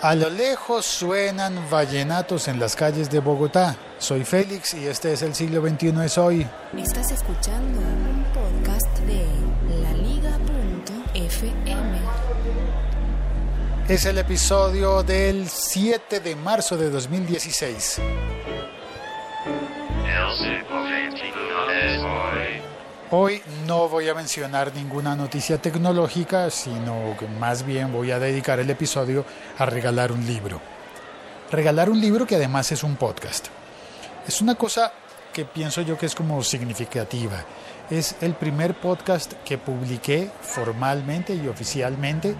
A lo lejos suenan vallenatos en las calles de Bogotá. Soy Félix y este es el siglo XXI es hoy. Estás escuchando un podcast de laliga.fm. Es el episodio del 7 de marzo de 2016. Hoy no voy a mencionar ninguna noticia tecnológica, sino que más bien voy a dedicar el episodio a regalar un libro. Regalar un libro que además es un podcast. Es una cosa que pienso yo que es como significativa. Es el primer podcast que publiqué formalmente y oficialmente.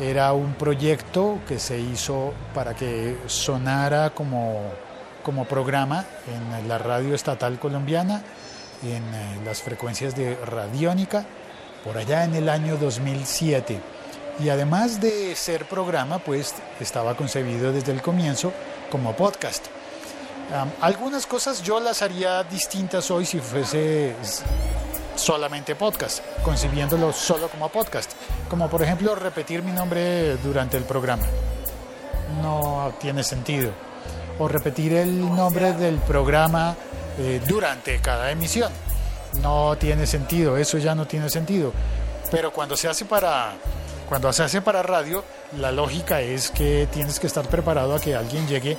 Era un proyecto que se hizo para que sonara como, como programa en la radio estatal colombiana en eh, las frecuencias de radiónica por allá en el año 2007. Y además de ser programa, pues estaba concebido desde el comienzo como podcast. algunas cosas yo las haría distintas hoy si fuese solamente podcast, concibiéndolo solo como podcast. Como por ejemplo repetir mi nombre durante el programa. No tiene sentido. O repetir el nombre del programa eh, durante cada emisión. No tiene sentido, eso ya no tiene sentido. Pero cuando se hace para cuando se hace para radio, la lógica es que tienes que estar preparado a que alguien llegue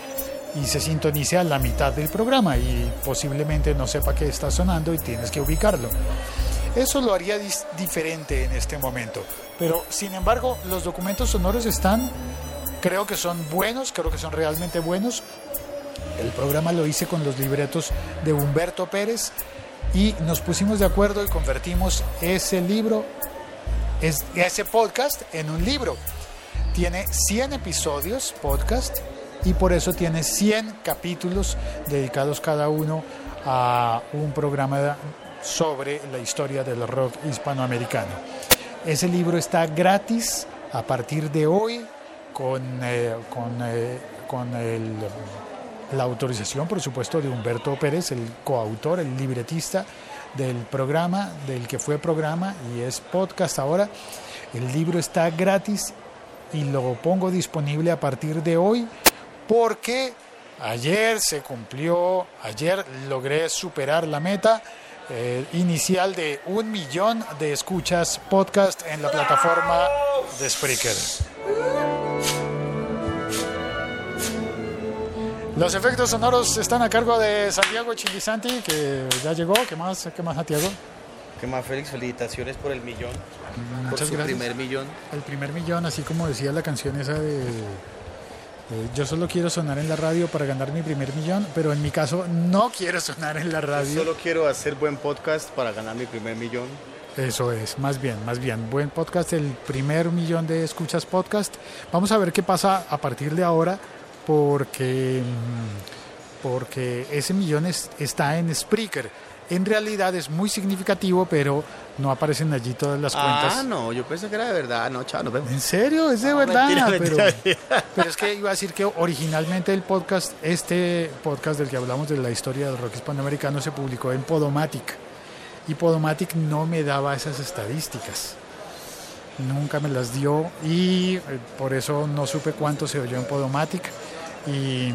y se sintonice a la mitad del programa y posiblemente no sepa qué está sonando y tienes que ubicarlo. Eso lo haría diferente en este momento. Pero sin embargo, los documentos sonoros están, creo que son buenos, creo que son realmente buenos. El programa lo hice con los libretos de Humberto Pérez y nos pusimos de acuerdo y convertimos ese libro, ese podcast en un libro. Tiene 100 episodios podcast y por eso tiene 100 capítulos dedicados cada uno a un programa sobre la historia del rock hispanoamericano. Ese libro está gratis a partir de hoy con, eh, con, eh, con el la autorización, por supuesto, de Humberto Pérez, el coautor, el libretista del programa, del que fue programa y es podcast ahora. El libro está gratis y lo pongo disponible a partir de hoy porque ayer se cumplió, ayer logré superar la meta eh, inicial de un millón de escuchas podcast en la plataforma de Spreaker. Los efectos sonoros están a cargo de Santiago Chilisanti, que ya llegó. ¿Qué más, qué más Santiago? ¿Qué más, Félix? Felicitaciones por el millón. Muchas por su gracias. primer millón. El primer millón, así como decía la canción esa de... Yo solo quiero sonar en la radio para ganar mi primer millón, pero en mi caso no quiero sonar en la radio. Yo solo quiero hacer buen podcast para ganar mi primer millón. Eso es, más bien, más bien. Buen podcast, el primer millón de escuchas podcast. Vamos a ver qué pasa a partir de ahora porque, porque ese millón está en Spreaker. En realidad es muy significativo, pero no aparecen allí todas las cuentas. Ah, no, yo pensé que era de verdad. No, chao, nos vemos. ¿En serio? Es de No, verdad. mentira, pero, mentira. pero es que iba a decir que originalmente el podcast, este podcast del que hablamos de la historia del rock hispanoamericano, se publicó en Podomatic. Y Podomatic no me daba esas estadísticas. Nunca me las dio y eh, por eso no supe cuánto se oyó en Podomatic y,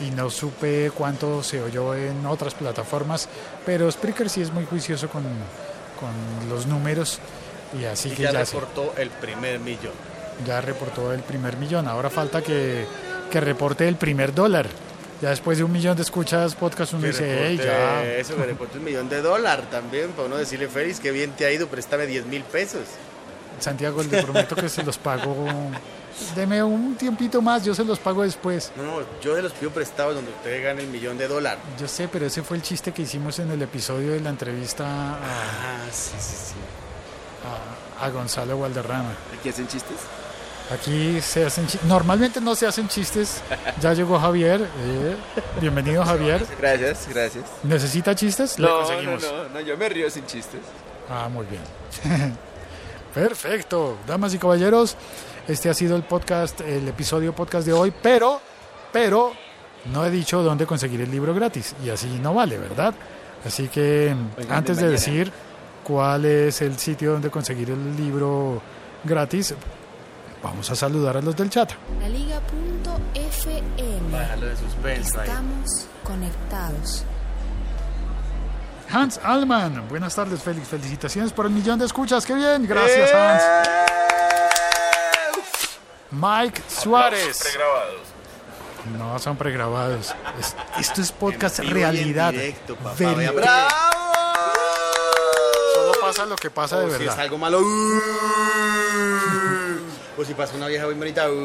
y no supe cuánto se oyó en otras plataformas. Pero Spreaker sí es muy juicioso con, con los números y así Y que ya reportó el primer millón. ya reportó el primer millón. Ahora falta que, que reporte el primer dólar. Ya después de un millón de escuchas podcast uno Que dice, hey, ya. Eso, que reporte un millón de dólar también, para uno decirle, Félix, qué bien te ha ido, préstame 10 mil pesos. Santiago, le prometo que se los pago. Deme un tiempito más, yo se los pago después. No, no, yo se los pido prestados donde usted gane el millón de dólar. Yo sé, pero ese fue el chiste que hicimos en el episodio de la entrevista a, Ah, sí, sí, sí. a- a Gonzalo Valderrama. ¿Aquí hacen chistes? Aquí se hacen chistes. Normalmente no se hacen chistes. Ya llegó Javier. eh, Bienvenido, Javier. Gracias, gracias. ¿Necesita chistes? Le No, no, conseguimos. no, no, yo me río sin chistes. Ah, muy bien. Perfecto, damas y caballeros, este ha sido el podcast, el episodio podcast de hoy, pero, pero no he dicho dónde conseguir el libro gratis y así no vale, ¿verdad? Así que Oigan, antes de decir cuál es el sitio donde conseguir el libro gratis, vamos a saludar a los del chat. La Liga.fm. Bájalo de suspenso ahí. Estamos conectados. Hans Alman, buenas tardes, Félix. Felicitaciones por el millón de escuchas. ¡Qué bien! Gracias, Hans. Mike Suárez. Pregrabados. No, son pregrabados. Es- esto es podcast En y en realidad. directo, papá. ¡Bravo! Solo pasa lo que pasa de O si es verdad. algo malo. ¡uh! O si pasa una vieja muy bonita. ¡Uy!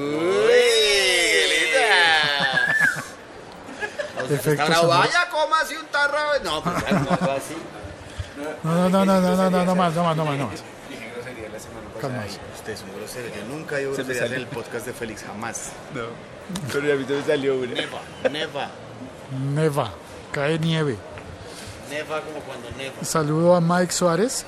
Efectos está. Vaya, coma así un tarro. No, pues algo así. No, no, no, no, no, no, no, no más, no más, no más, no más. Dije grosería la semana pasada. Calmaos. Usted es un grosero. Yo nunca me groserías en el podcast de Félix, jamás. No. Pero a mí se me salió una. Neva, neva, Neva, cae nieve. neva como cuando neva. Saludo a Mike Suárez.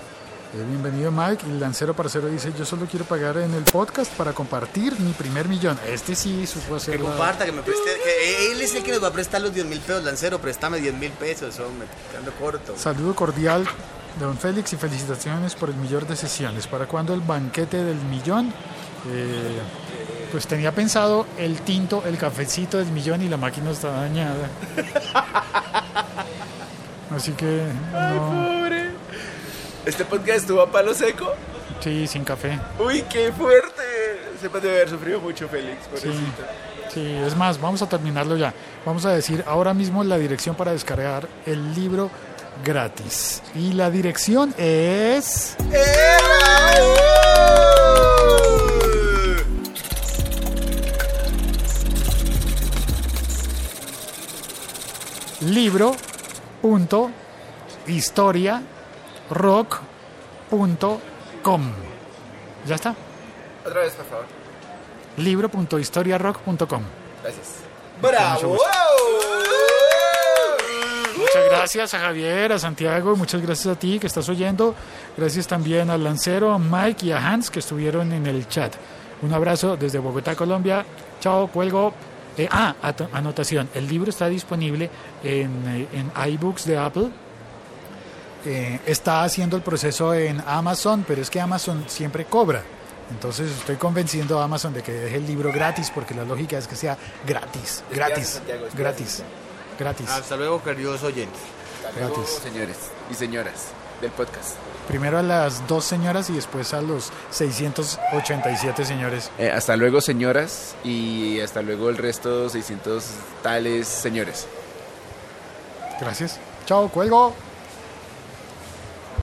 Eh, bienvenido Mike. Y Lancero Parcero dice, yo solo quiero pagar en el podcast para compartir mi primer millón. Este sí supo Que hacerlo. comparta, que me preste. Que él es el que nos va a prestar los 10 mil pesos. Lancero, préstame 10 mil pesos. Hombre, quedando corto. Saludo cordial don Félix y felicitaciones por el millón de sesiones. ¿Para cuándo el banquete del millón? Eh, pues tenía pensado el tinto, el cafecito del millón y la máquina está dañada. Así que no, Pobre. Este podcast estuvo a palo seco. sí, sin café. Uy, qué fuerte. Sepas de haber sufrido mucho, Félix. Sí, Pobrecito. sí, es más, vamos a terminarlo ya. Vamos a decir ahora mismo la dirección para descargar el libro gratis. Y la dirección es... libro.historiarock.com. ¿Ya está? Otra vez, por favor. libro.historiarock.com. Gracias. ¡Bravo! Muchas gracias a Javier, a Santiago, y muchas gracias a ti que estás oyendo. Gracias también al Lancero, a Mike y a Hans que estuvieron en el chat. Un abrazo desde Bogotá, Colombia. Chao, cuelgo. Eh, ah, anotación. El libro está disponible en, eh, en iBooks de Apple. Eh, está haciendo el proceso en Amazon, pero es que Amazon siempre cobra. Entonces estoy convenciendo a Amazon de que deje el libro gratis porque la lógica es que sea gratis, gratis, gratis, gratis. Hasta luego, queridos oyentes. Hasta luego, Gratis. señores y señoras del podcast. Primero a las dos señoras y después a los 687 señores. Eh, hasta luego, señoras. Y hasta luego el resto, 600 tales señores. Gracias. Chao, cuelgo.